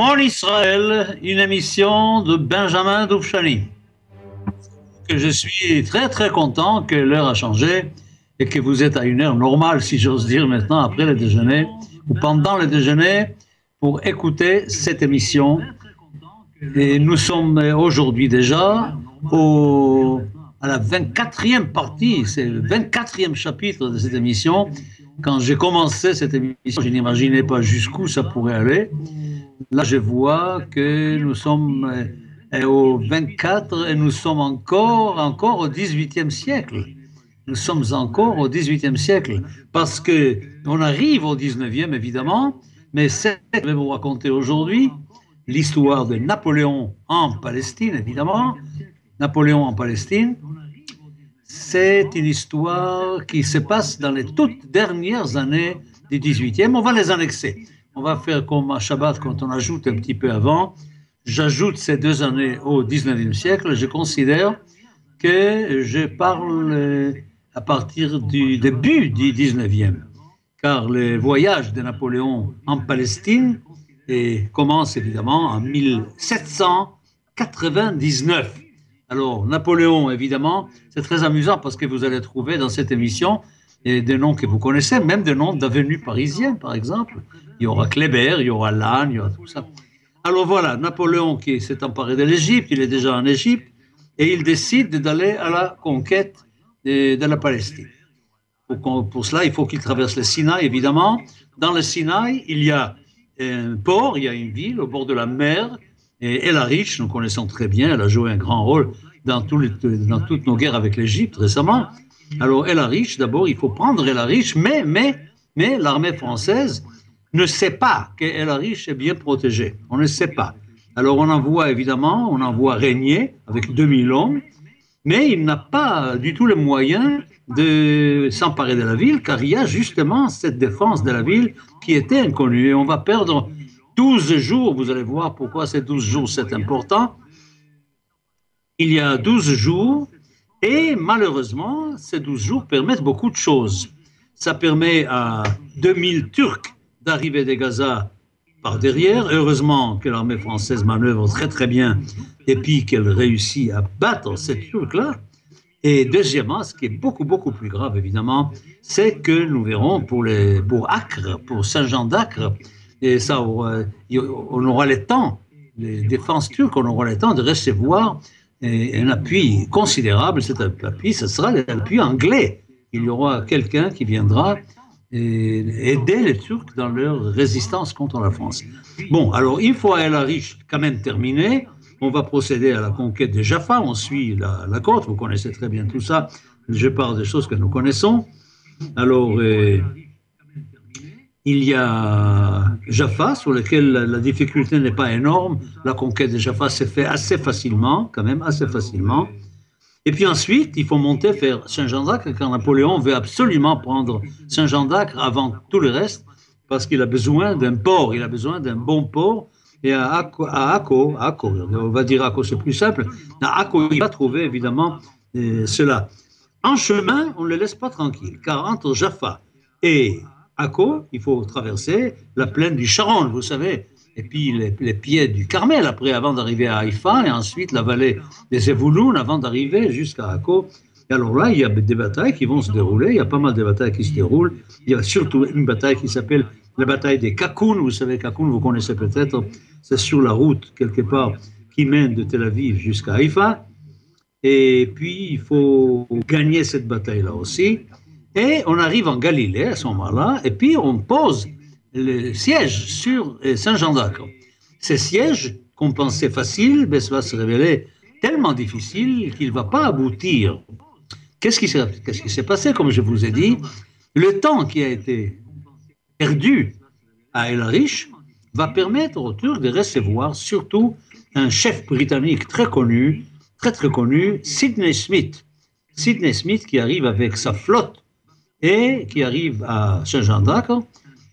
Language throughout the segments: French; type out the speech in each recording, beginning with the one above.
En Israël, une émission de Benjamin Doufchani. Je suis très très content que l'heure a changé et que vous êtes à une heure normale, si j'ose dire, maintenant après le déjeuner ou pendant le déjeuner pour écouter cette émission. Et nous sommes aujourd'hui déjà au, à la 24e partie, c'est le 24e chapitre de cette émission. Quand j'ai commencé cette émission, je n'imaginais pas jusqu'où ça pourrait aller. Là, je vois que nous sommes euh, au 24 et nous sommes encore, encore au 18e siècle. Nous sommes encore au 18e siècle parce que on arrive au 19e évidemment, mais c'est je vais vous raconter aujourd'hui l'histoire de Napoléon en Palestine évidemment. Napoléon en Palestine, c'est une histoire qui se passe dans les toutes dernières années du 18e. On va les annexer on va faire comme à Shabbat quand on ajoute un petit peu avant. J'ajoute ces deux années au 19e siècle. Je considère que je parle à partir du début du 19e, car le voyage de Napoléon en Palestine et commence évidemment en 1799. Alors, Napoléon, évidemment, c'est très amusant parce que vous allez trouver dans cette émission des noms que vous connaissez, même des noms d'avenues parisiennes, par exemple. Il y aura Kléber, il y aura Lannes, il y aura tout ça. Alors voilà, Napoléon qui s'est emparé de l'Égypte, il est déjà en Égypte, et il décide d'aller à la conquête de, la Palestine. Pour, pour, cela, il faut qu'il traverse le Sinaï, évidemment. Dans le Sinaï, il y a un port, il y a une ville au bord de la mer, et El Arish, nous connaissons très bien, elle a joué un grand rôle dans, dans toutes nos guerres avec l'Égypte récemment. Alors El Arish, d'abord, il faut prendre El Arish, mais, mais, mais l'armée française ne sait pas que El Arish est bien protégé. On ne sait pas. Alors on envoie évidemment, on envoie Régnier avec 2000 hommes, mais il n'a pas du tout les moyens de s'emparer de la ville, car il y a justement cette défense de la ville qui était inconnue. Et on va perdre 12 jours, vous allez voir pourquoi ces 12 jours c'est important. Il y a 12 jours, et malheureusement, ces 12 jours permettent beaucoup de choses. Ça permet à 2000 Turcs d'arriver de Gaza par derrière. Heureusement que l'armée française manœuvre très très bien et puis qu'elle réussit à battre ces Turcs-là. Et deuxièmement, ce qui est beaucoup beaucoup plus grave évidemment, c'est que nous verrons pour les pour Acre, pour Saint-Jean d'Acre, et ça on aura le temps, les défenses turques, on aura le temps de recevoir un appui considérable. Cet appui, ce sera l'appui anglais. Il y aura quelqu'un qui viendra et aider les Turcs dans leur résistance contre la France. Bon, alors une fois El Arish quand même terminé, on va procéder à la conquête de Jaffa, on suit la, côte, vous connaissez très bien tout ça, je parle des choses que nous connaissons. Alors, euh, il y a Jaffa, sur lequel la, la difficulté n'est pas énorme, la conquête de Jaffa s'est fait assez facilement, quand même assez facilement. Et puis ensuite, il faut monter vers Saint-Jean d'Acre, car Napoléon veut absolument prendre Saint-Jean d'Acre avant tout le reste, parce qu'il a besoin d'un port, il a besoin d'un bon port. Et à Akko, on va dire Akko, c'est plus simple, à Akko, il va trouver évidemment euh, cela. En chemin, on ne le laisse pas tranquille, car entre Jaffa et Akko, il faut traverser la plaine du Charon, vous savez, et puis les, pieds du Carmel après, avant d'arriver à Haïfa, et ensuite la vallée des Evouloun avant d'arriver jusqu'à Akko. Et alors là, il y a des batailles qui vont se dérouler, il y a pas mal de batailles qui se déroulent. Il y a surtout une bataille qui s'appelle la bataille des Kakoun. Vous savez, Kakoun, vous connaissez peut-être, c'est sur la route quelque part qui mène de Tel Aviv jusqu'à Haïfa. Et puis, il faut gagner cette bataille-là aussi. Et on arrive en Galilée à ce moment-là, et puis on pose le siège sur euh, Saint-Jean d'Acre. Ces sièges qu'on pensait faciles, ben, ça va se révéler tellement difficile qu'il ne va pas aboutir. Qu'est-ce qui s'est passé, comme je vous ai dit? Le temps qui a été perdu à El Arish va permettre aux Turcs de recevoir surtout un chef britannique très connu, très très connu, Sidney Smith. Sidney Smith qui arrive avec sa flotte et qui arrive à Saint-Jean d'Acre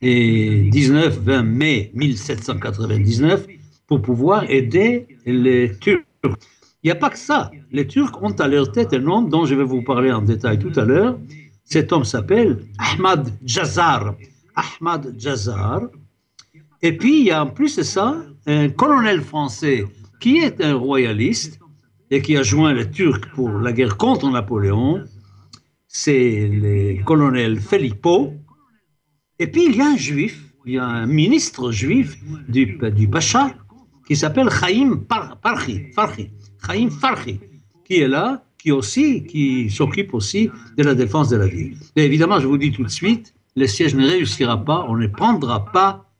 et 19-20 mai 1799 pour pouvoir aider les Turcs. Il n'y a pas que ça. Les Turcs ont à leur tête un homme dont je vais vous parler en détail tout à l'heure. Cet homme s'appelle Ahmad Jazar. Ahmad Jazar. Et puis, il y a en plus de ça, un colonel français qui est un royaliste et qui a joint les Turcs pour la guerre contre Napoléon, c'est le colonel Filippo. Et puis, il y a un juif, il y a un ministre juif du, du Pacha qui s'appelle Chaim Farhi, Chaim Farhi, qui est là, qui aussi, qui s'occupe aussi de la défense de la ville. Et évidemment, je vous dis tout de suite, le siège ne réussira pas, on ne prendra pas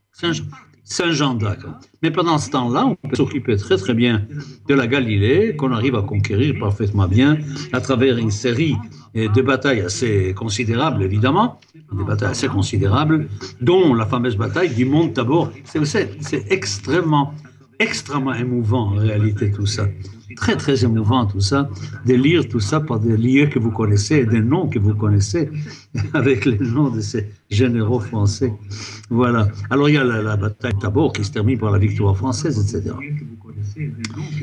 Saint-Jean d'Acre. Mais pendant ce temps-là, on peut s'occuper très très bien de la Galilée, qu'on arrive à conquérir parfaitement bien à travers une série de batailles assez considérables, évidemment, des batailles assez considérables, dont la fameuse bataille du Mont Tabor. C'est extrêmement extrêmement émouvant en réalité tout ça. Très très émouvant tout ça, de lire tout ça par des lieux que vous connaissez, des noms que vous connaissez, avec les noms de ces généraux français. Voilà. Alors il y a la, bataille de Tabor qui se termine par la victoire française, etc.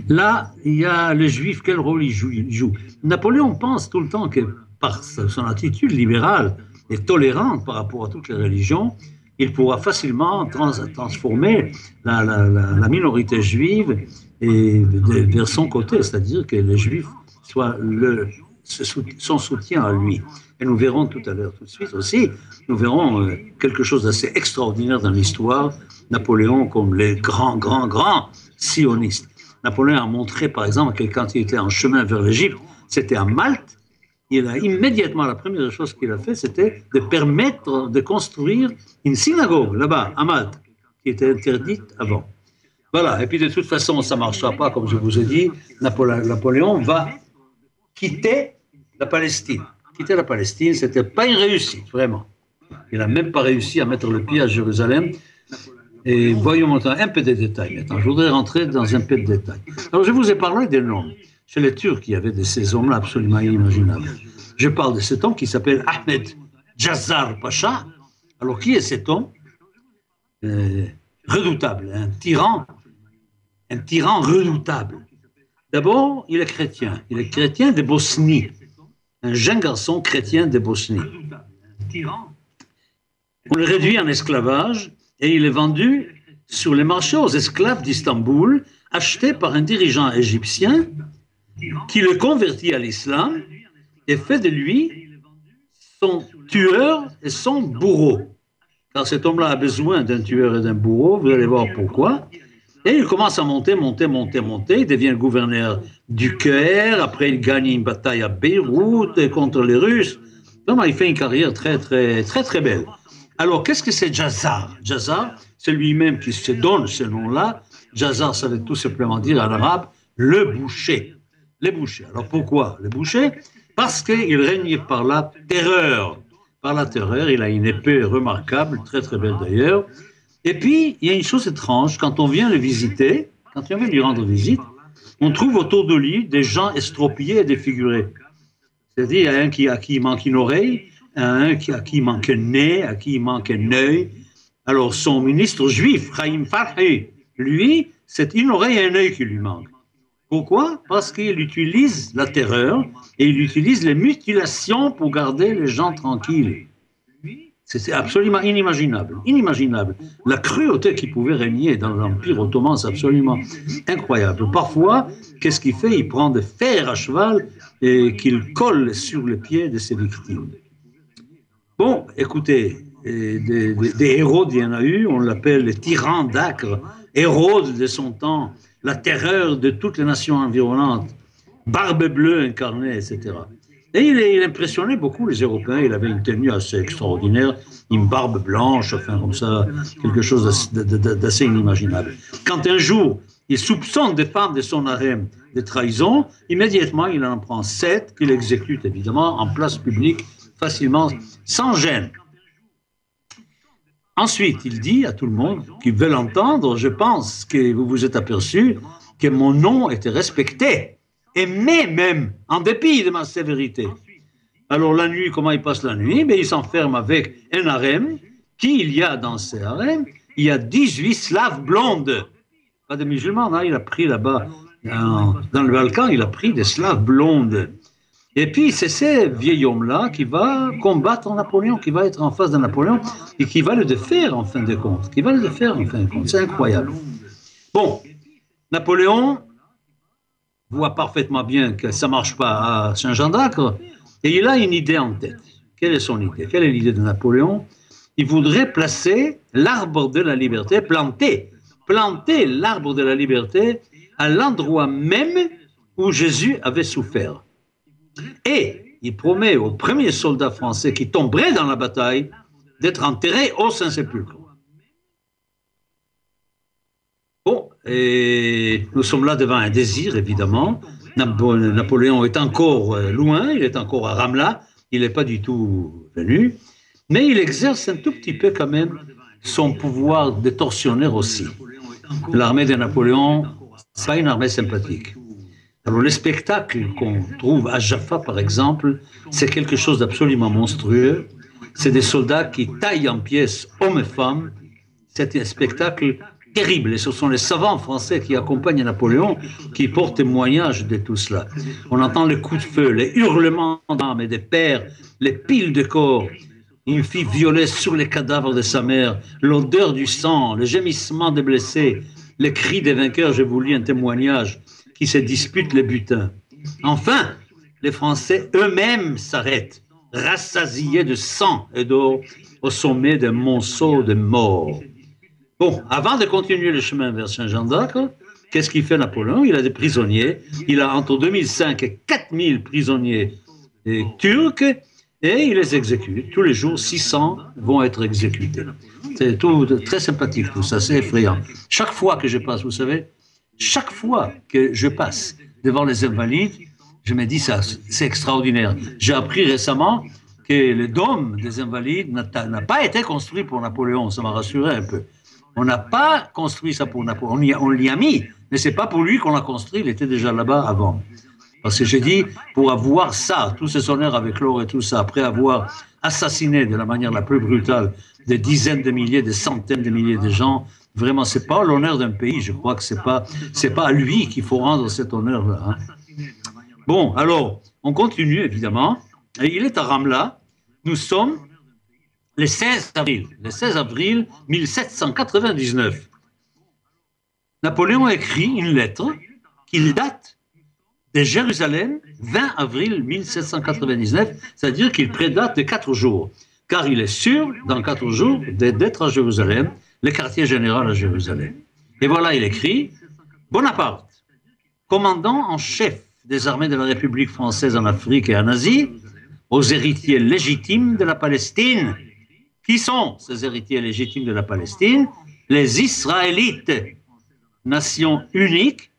Là, il y a le juif, quel rôle il joue, Napoléon pense tout le temps que par son attitude libérale et tolérante par rapport à toutes les religions, il pourra facilement transformer la, minorité juive et vers son côté, c'est-à-dire que les juifs soient le, son soutien à lui. Et nous verrons tout à l'heure, tout de suite aussi, nous verrons euh, quelque chose d'assez extraordinaire dans l'histoire, Napoléon comme les grands, grands, grands sionistes. Napoléon a montré, par exemple, que quand il était en chemin vers l'Égypte, c'était à Malte, il a immédiatement, la première chose qu'il a fait, c'était de permettre de construire une synagogue là-bas, à Malte, qui était interdite avant. Voilà, et puis de toute façon, ça ne marchera pas, comme je vous ai dit. Napoléon va quitter la Palestine. Quitter la Palestine, ce n'était pas une réussite, vraiment. Il n'a même pas réussi à mettre le pied à Jérusalem. Et voyons maintenant un peu de détails. Maintenant, je voudrais rentrer dans un peu de détails. Alors, je vous ai parlé des noms. Chez les Turcs, il y avait de ces hommes-là absolument inimaginables. Je parle de cet homme qui s'appelle Ahmed Jazar Pacha. Alors, qui est cet homme? Euh, Redoutable, un tyran, un tyran redoutable. D'abord, il est chrétien. Il est chrétien de Bosnie, un jeune garçon chrétien de Bosnie. On le réduit en esclavage et il est vendu sur les marchés aux esclaves d'Istanbul, acheté par un dirigeant égyptien qui le convertit à l'islam et fait de lui son tueur et son bourreau. Car cet homme-là a besoin d'un tueur et d'un bourreau, vous allez voir pourquoi. Et il commence à monter, monter, monter, monter. Il devient gouverneur du Caire. Après, il gagne une bataille à Beyrouth contre les Russes. Vraiment, il fait une carrière très, très, très, très belle. Alors, qu'est-ce que c'est Jazar? Jazar, c'est lui-même qui se donne ce nom-là. Jazar, ça veut tout simplement dire en arabe le boucher les bouchers. Alors pourquoi les bouchers Parce qu'il régnait par la terreur. Par la terreur, il a une épée remarquable, très très belle d'ailleurs. Et puis, il y a une chose étrange, quand on vient le visiter, quand on vient lui rendre visite, on trouve autour de lui des gens estropiés et défigurés. C'est-à-dire, il y a un qui, à qui manque une oreille, qui, à qui il manque un nez, à qui il manque un œil. Alors, son ministre juif, Chaim Farhi, lui, c'est une oreille et un œil qui lui manquent. Pourquoi? Parce qu'il utilise la terreur et il utilise les mutilations pour garder les gens tranquilles. C'est absolument inimaginable, inimaginable. La cruauté qui pouvait régner dans l'Empire ottoman, c'est absolument incroyable. Parfois, qu'est-ce qu'il fait? Il prend des fers à cheval et qu'il colle sur les pieds de ses victimes. Bon, écoutez, des, héros, il y en a eu, on l'appelle les tyrans d'Acre, Hérode de son temps, la terreur de toutes les nations environnantes, barbe bleue incarnée, etc. Et il, impressionnait beaucoup les Européens. Il avait une tenue assez extraordinaire, une barbe blanche, enfin comme ça, quelque chose d'assez inimaginable. Quand un jour, il soupçonne des femmes de son harem de trahison, immédiatement, il en prend sept qu'il exécute évidemment en place publique, facilement, sans gêne. Ensuite, il dit à tout le monde qui veut l'entendre, je pense que vous vous êtes aperçu que mon nom était respecté, aimé même, en dépit de ma sévérité. Alors la nuit, comment il passe la nuit? Mais il s'enferme avec un harem. Qui il y a dans ce harem Il y a 18 slaves blondes. Pas de musulmans, hein? Il a pris là-bas, dans le Balkan, il a pris des slaves blondes. Et puis, c'est ce vieil homme-là qui va combattre Napoléon, qui va être en face de Napoléon et qui va le défaire en fin de compte. Qui va le en fin de compte. C'est incroyable. Bon, Napoléon voit parfaitement bien que ça ne marche pas à Saint-Jean d'Acre et il a une idée en tête. Quelle est son idée? Quelle est l'idée de Napoléon? Il voudrait placer l'arbre de la liberté, planter, planter l'arbre de la liberté à l'endroit même où Jésus avait souffert. Et il promet aux premiers soldats français qui tomberaient dans la bataille d'être enterrés au Saint-Sépulcre. Bon, et nous sommes là devant un désir, évidemment. Napoléon est encore euh, loin, il est encore à Ramla, il n'est pas du tout venu, mais il exerce un tout petit peu quand même son pouvoir de tortionnaire aussi. L'armée de Napoléon, c'est pas une armée sympathique. Alors, le spectacle qu'on trouve à Jaffa, par exemple, c'est quelque chose d'absolument monstrueux. C'est des soldats qui taillent en pièces hommes et femmes. C'est un spectacle terrible. Et ce sont les savants français qui accompagnent Napoléon qui portent témoignage de tout cela. On entend les coups de feu, les hurlements d'âmes et des pères, les piles de corps. Une fille violée sur les cadavres de sa mère, l'odeur du sang, le gémissement des blessés, les cris des vainqueurs. Je vous lis un témoignage qui se disputent les butins. Enfin, les Français eux-mêmes s'arrêtent, rassasiés de sang et d'eau, au sommet d'un monceau de morts. Bon, avant de continuer le chemin vers Saint-Jean d'Acre, qu'est-ce qu'il fait Napoléon? Il a des prisonniers. Il a entre 2005 et 4000 prisonniers turcs et il les exécute. Tous les jours, 600 vont être exécutés. C'est tout très sympathique tout ça, c'est effrayant. Chaque fois que je passe, vous savez, chaque fois que je passe devant les invalides, je me dis ça, c'est extraordinaire. J'ai appris récemment que le dôme des invalides n'a pas été construit pour Napoléon, ça m'a rassuré un peu. On n'a pas construit ça pour Napoléon, on l'y a mis, mais c'est pas pour lui qu'on l'a construit, il était déjà là-bas avant. Parce que j'ai dit, pour avoir ça, tous ces honneurs avec l'or et tout ça, après avoir assassiné de la manière la plus brutale des dizaines de milliers, des centaines de milliers de gens, Vraiment, c'est pas l'honneur d'un pays. Je crois que c'est pas, pas à lui qu'il faut rendre cet honneur-là. Hein. Bon, alors, on continue évidemment. Il est à Ramla. Nous sommes le 16 avril, le 16 avril 1799. Napoléon écrit une lettre qu'il date de Jérusalem, 20 avril 1799, c'est-à-dire qu'il prédate de quatre jours, car il est sûr, dans quatre jours, d'être à Jérusalem le quartier général à Jérusalem. Et voilà, il écrit Bonaparte, commandant en chef des armées de la République française en Afrique et en Asie, aux héritiers légitimes de la Palestine. Qui sont ces héritiers légitimes de la Palestine? Les Israélites, nation unique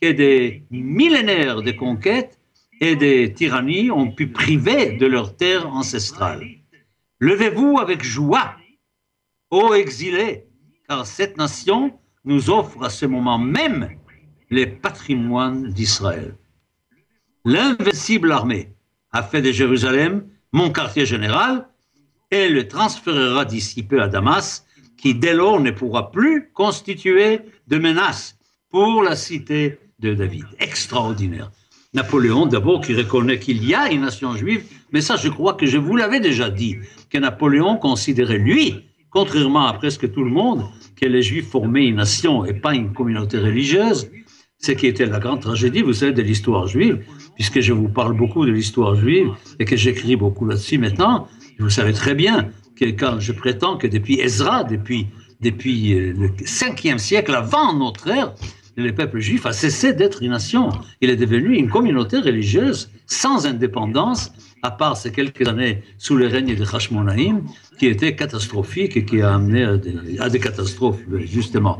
que des millénaires de conquêtes et des tyrannies ont pu priver de leur terre ancestrale. Levez-vous avec joie ô exilés, car cette nation nous offre à ce moment même les patrimoines d'Israël. L'invincible armée a fait de Jérusalem mon quartier général et le transférera d'ici peu à Damas, qui dès lors ne pourra plus constituer de menace pour la cité de David. Extraordinaire. Napoléon, d'abord, qui reconnaît qu'il y a une nation juive, mais ça, je crois que je vous l'avais déjà dit, que Napoléon considérait, lui, contrairement à presque tout le monde, que les Juifs formaient une nation et pas une communauté religieuse, ce qui était la grande tragédie, vous savez, de l'histoire juive, puisque je vous parle beaucoup de l'histoire juive et que j'écris beaucoup là-dessus maintenant, vous savez très bien que quand je prétends que depuis Ezra, depuis, depuis euh, le 5e siècle avant notre ère, le peuple juif a cessé d'être une nation. Il est devenu une communauté religieuse sans indépendance, à part ces quelques années sous le règne de Hashmonaïm, qui était catastrophique et qui a amené à des, catastrophes, justement.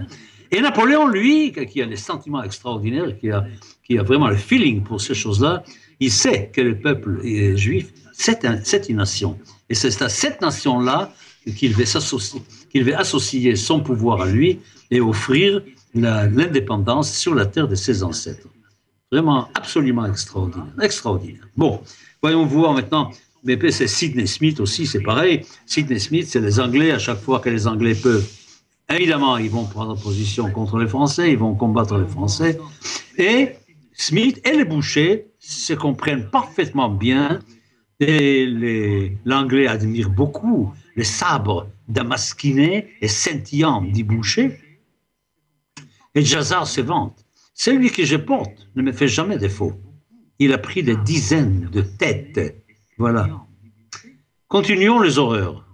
Et Napoléon, lui, qui a des sentiments extraordinaires, qui a, vraiment le feeling pour ces choses-là, il sait que le peuple juif, c'est une nation. Et c'est à cette nation-là qu'il veut associer son pouvoir à lui et offrir l'indépendance sur la terre de ses ancêtres. Vraiment absolument extraordinaire. Extraordinaire. Bon, voyons voir maintenant mais c'est Sidney Smith aussi, c'est pareil. Sidney Smith, c'est les Anglais, à chaque fois que les Anglais peuvent. Évidemment, ils vont prendre position contre les Français, ils vont combattre les Français. Et Smith et les bouchers se comprennent parfaitement bien et l'anglais admire beaucoup les sabres damasquinés et scintillants du boucher. Et Jazar se vante. Celui que je porte ne me fait jamais défaut. Il a pris des dizaines de têtes. Voilà. Continuons les horreurs.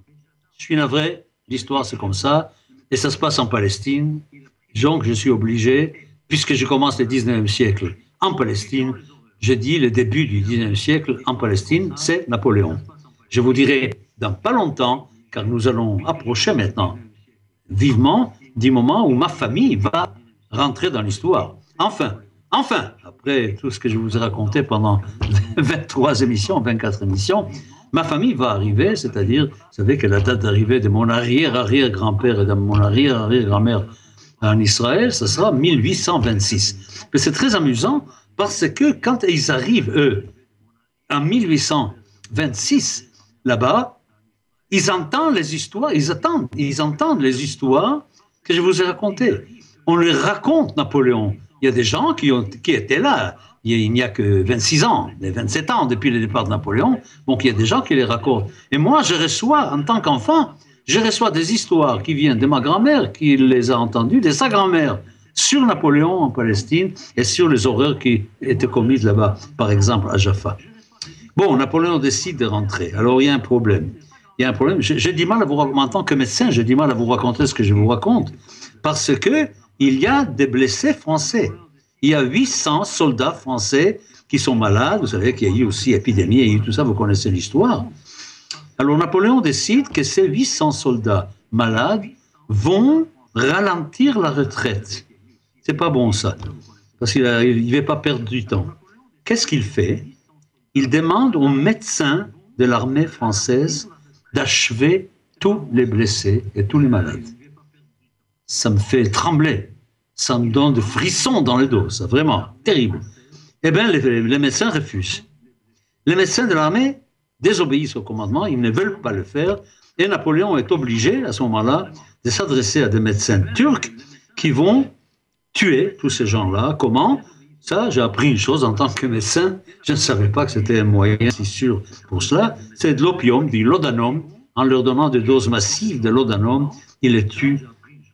Je suis navré, l'histoire c'est comme ça, et ça se passe en Palestine. Donc je suis obligé, puisque je commence le 19e siècle en Palestine, je dis le début du 19e siècle en Palestine, c'est Napoléon. Je vous dirai dans pas longtemps, car nous allons approcher maintenant vivement du moment où ma famille va rentrer dans l'histoire. Enfin, enfin, après tout ce que je vous ai raconté pendant 23 émissions, 24 émissions, ma famille va arriver, c'est-à-dire, vous savez que la date d'arrivée de mon arrière-arrière-grand-père et de mon arrière-arrière-grand-mère en Israël, ce sera 1826. Mais c'est très amusant parce que quand ils arrivent, eux, en 1826, là-bas, ils entendent les histoires, ils attendent, ils entendent les histoires que je vous ai racontées. On les raconte Napoléon. Il y a des gens qui, ont, qui étaient là. Il n'y a que 26 ans, 27 ans depuis le départ de Napoléon. Donc il y a des gens qui les racontent. Et moi, je reçois, en tant qu'enfant, je reçois des histoires qui viennent de ma grand-mère, qui les a entendues, de sa grand-mère, sur Napoléon en Palestine et sur les horreurs qui étaient commises là-bas, par exemple à Jaffa. Bon, Napoléon décide de rentrer. Alors il y a un problème. Il y a un problème. J'ai du mal à vous en tant que médecin, j'ai du mal à vous raconter ce que je vous raconte parce que il y a des blessés français. Il y a 800 soldats français qui sont malades. Vous savez qu'il y a eu aussi épidémie, il y a eu tout ça, vous connaissez l'histoire. Alors Napoléon décide que ces 800 soldats malades vont ralentir la retraite. C'est pas bon ça, parce qu'il ne va pas perdre du temps. Qu'est-ce qu'il fait? Il demande aux médecins de l'armée française d'achever tous les blessés et tous les malades. Ça me fait trembler, ça me donne des frissons dans le dos, c'est vraiment terrible. Eh bien, les, les médecins refusent. Les médecins de l'armée désobéissent au commandement, ils ne veulent pas le faire, et Napoléon est obligé, à ce moment-là, de s'adresser à des médecins turcs qui vont tuer tous ces gens-là. Comment? Ça, j'ai appris une chose en tant que médecin. Je ne savais pas que c'était un moyen si sûr pour cela. C'est de l'opium, du laudanum. En leur donnant des doses massives de laudanum, ils les tuent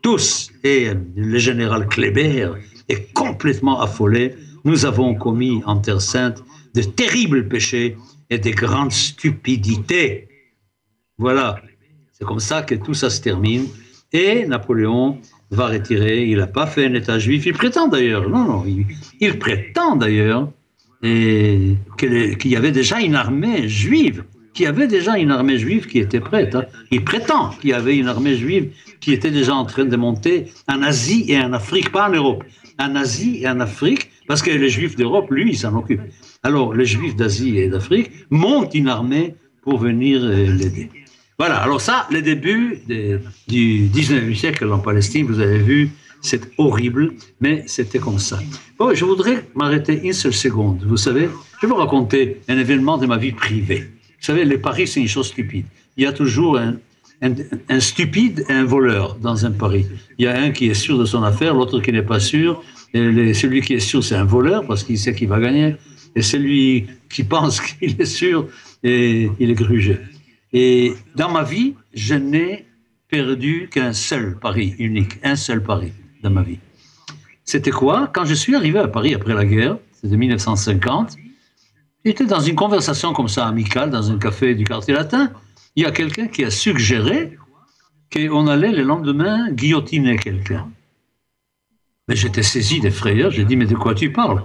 tous. Et le général Kléber est complètement affolé. Nous avons commis en Terre Sainte de terribles péchés et de grandes stupidités. Voilà. C'est comme ça que tout ça se termine. Et Napoléon va retirer. Il n'a pas fait un État juif. Il prétend d'ailleurs, non, non, il, prétend d'ailleurs qu'il y avait déjà une armée juive, qu'il y avait déjà une armée juive qui était prête. Hein. Il prétend qu'il y avait une armée juive qui était déjà en train de monter en Asie et en Afrique, pas en Europe, en Asie et en Afrique, parce que les juifs d'Europe, lui, il s'en occupe. Alors, les juifs d'Asie et d'Afrique montent une armée pour venir l'aider. Voilà, alors ça, le début du 19e siècle en Palestine, vous avez vu, c'est horrible, mais c'était comme ça. Bon, je voudrais m'arrêter une seule seconde. Vous savez, je vais vous raconter un événement de ma vie privée. Vous savez, les paris, c'est une chose stupide. Il y a toujours un, stupide et un voleur dans un pari. Il y a un qui est sûr de son affaire, l'autre qui n'est pas sûr. Celui qui est sûr, c'est un voleur parce qu'il sait qu'il va gagner. Et celui qui pense qu'il est sûr, il est grugé. Et dans ma vie, je n'ai perdu qu'un seul pari unique, un seul pari dans ma vie. C'était quoi? Quand je suis arrivé à Paris après la guerre, c'était 1950, j'étais dans une conversation comme ça amicale dans un café du quartier latin. Il y a quelqu'un qui a suggéré qu'on allait le lendemain guillotiner quelqu'un. Mais j'étais saisi des j'ai dit, mais de quoi tu parles?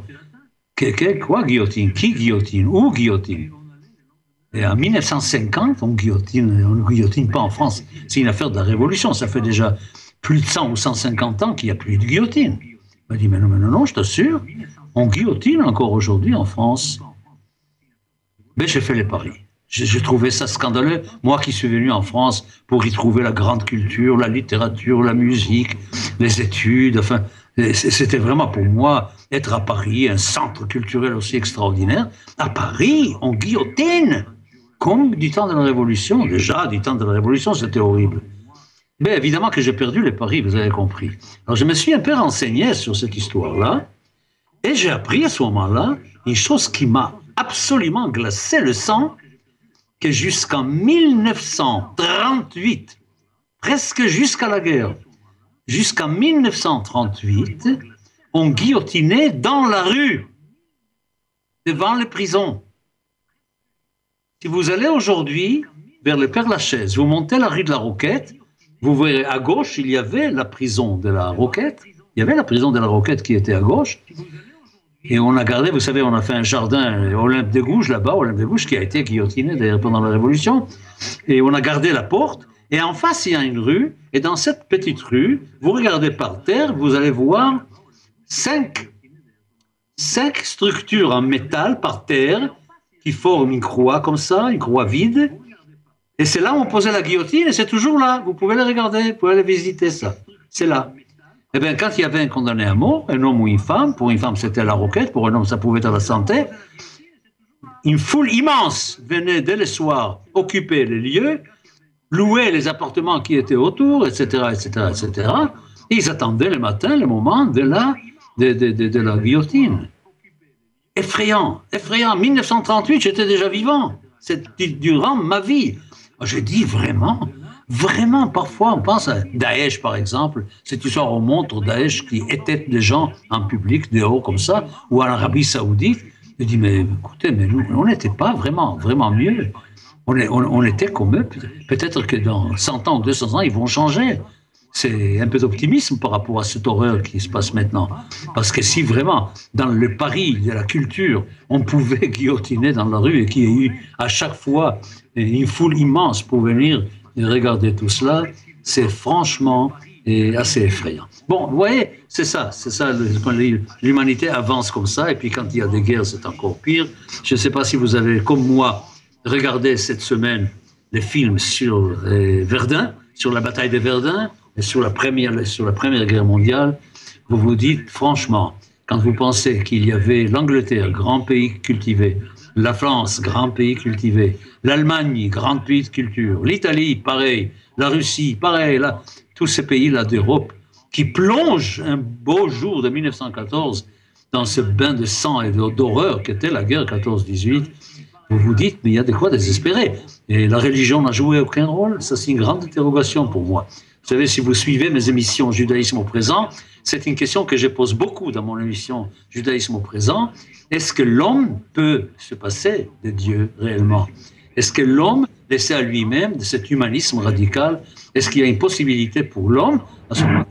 Quelqu'un, quoi guillotine? Qui guillotine? Où guillotine? Et en 1950, on guillotine, on ne guillotine pas en France. C'est une affaire de la Révolution. Ça fait déjà plus de 100 ou 150 ans qu'il n'y a plus de guillotine. Il m'a dit, mais non, mais non, non, je t'assure, on guillotine encore aujourd'hui en France. Mais j'ai fait les paris. J'ai trouvé ça scandaleux. Moi qui suis venu en France pour y trouver la grande culture, la littérature, la musique, les études, enfin, c'était vraiment pour moi être à Paris, un centre culturel aussi extraordinaire. À Paris, on guillotine comme du temps de la Révolution. Déjà, du temps de la Révolution, c'était horrible. Mais évidemment que j'ai perdu les paris, vous avez compris. Alors je me suis un peu renseigné sur cette histoire-là, Et j'ai appris à ce moment-là une chose qui m'a absolument glacé le sang, que jusqu'en 1938, presque jusqu'à la guerre, jusqu'en 1938, on guillotinait dans la rue, devant les prisons. Si vous allez aujourd'hui vers le Père Lachaise, vous montez la rue de la Roquette, vous verrez à gauche, il y avait la prison de la Roquette, il y avait la prison de la Roquette qui était à gauche, et on a gardé, vous savez, on a fait un jardin Olympe de Gouges là-bas, Olympe de Gouges qui a été guillotiné d'ailleurs pendant la Révolution, et on a gardé la porte, et en face, il y a une rue, et dans cette petite rue, vous regardez par terre, vous allez voir cinq, cinq structures en métal par terre qui forment une croix comme ça, une croix vide. Et c'est là où on posait la guillotine, et c'est toujours là. Vous pouvez les regarder, vous pouvez aller visiter ça. C'est là. Eh bien, quand il y avait un condamné à mort, un homme ou une femme, pour une femme c'était la roquette, pour un homme ça pouvait être la santé, une foule immense venait dès le soir occuper les lieux louaient les appartements qui étaient autour, etc., etc., etc. ils attendaient le matin le moment de la, de, la guillotine. Effrayant, effrayant. 1938, j'étais déjà vivant. C'est durant ma vie. Je dis vraiment, vraiment, parfois on pense à Daesh par exemple. Cette histoire remonte au Daesh qui était des gens en public, dehors comme ça, ou en Arabie Saoudite. Je dis, mais écoutez, mais nous, on n'était pas vraiment, vraiment mieux on, était comme eux. Peut-être que dans 100 ans ou 200 ans, ils vont changer. C'est un peu d'optimisme par rapport à cette horreur qui se passe maintenant. Parce que si vraiment, dans le Paris de la culture, on pouvait guillotiner dans la rue et qu'il y ait eu à chaque fois une foule immense pour venir regarder tout cela, c'est franchement assez effrayant. Bon, vous voyez, c'est ça, c'est ça, l'humanité avance comme ça, et puis quand il y a des guerres, c'est encore pire. Je ne sais pas si vous avez, comme moi, regardez cette semaine les films sur Verdun, sur la bataille de Verdun et sur la première, sur la première guerre mondiale, vous vous dites franchement, quand vous pensez qu'il y avait l'Angleterre, grand pays cultivé, la France, grand pays cultivé, l'Allemagne, grand pays de culture, l'Italie, pareil, la Russie, pareil, là, tous ces pays-là d'Europe qui plongent un beau jour de 1914 dans ce bain de sang et d'horreur qu'était la guerre 14-18, vous vous dites, mais il y a de quoi désespérer. Et la religion n'a joué aucun rôle? Ça, c'est une grande interrogation pour moi. Vous savez, si vous suivez mes émissions Judaïsme au présent, c'est une question que je pose beaucoup dans mon émission Judaïsme au présent. Est-ce que l'homme peut se passer de Dieu réellement? Est-ce que l'homme, laissé à lui-même, de cet humanisme radical, est-ce qu'il y a une possibilité pour l'homme à ce moment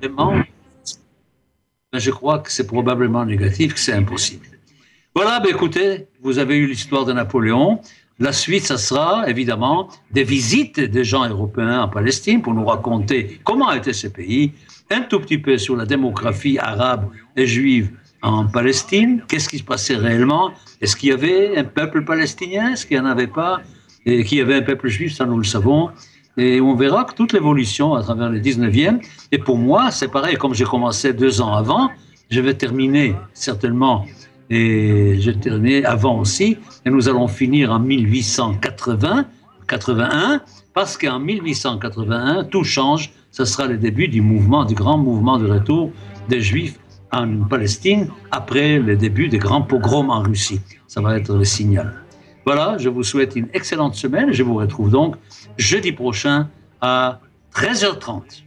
Vraiment, je crois que c'est probablement négatif, que c'est impossible. Voilà, ben écoutez, vous avez eu l'histoire de Napoléon. La suite, ça sera évidemment des visites des gens européens en Palestine pour nous raconter comment était ce pays, un tout petit peu sur la démographie arabe et juive en Palestine, qu'est-ce qui se passait réellement, est-ce qu'il y avait un peuple palestinien, est-ce qu'il n'y en avait pas, et qu'il y avait un peuple juif, ça nous le savons. Et on verra que toute l'évolution à travers le 19e, et pour moi, c'est pareil, comme j'ai commencé deux ans avant, je vais terminer certainement et je terminais avant aussi, et nous allons finir en 1880, 81, parce qu'en 1881, tout change, ce sera le début du mouvement, du grand mouvement de retour des Juifs en Palestine, après le début des grands pogroms en Russie. Ça va être le signal. Voilà, je vous souhaite une excellente semaine, je vous retrouve donc jeudi prochain à 13h30.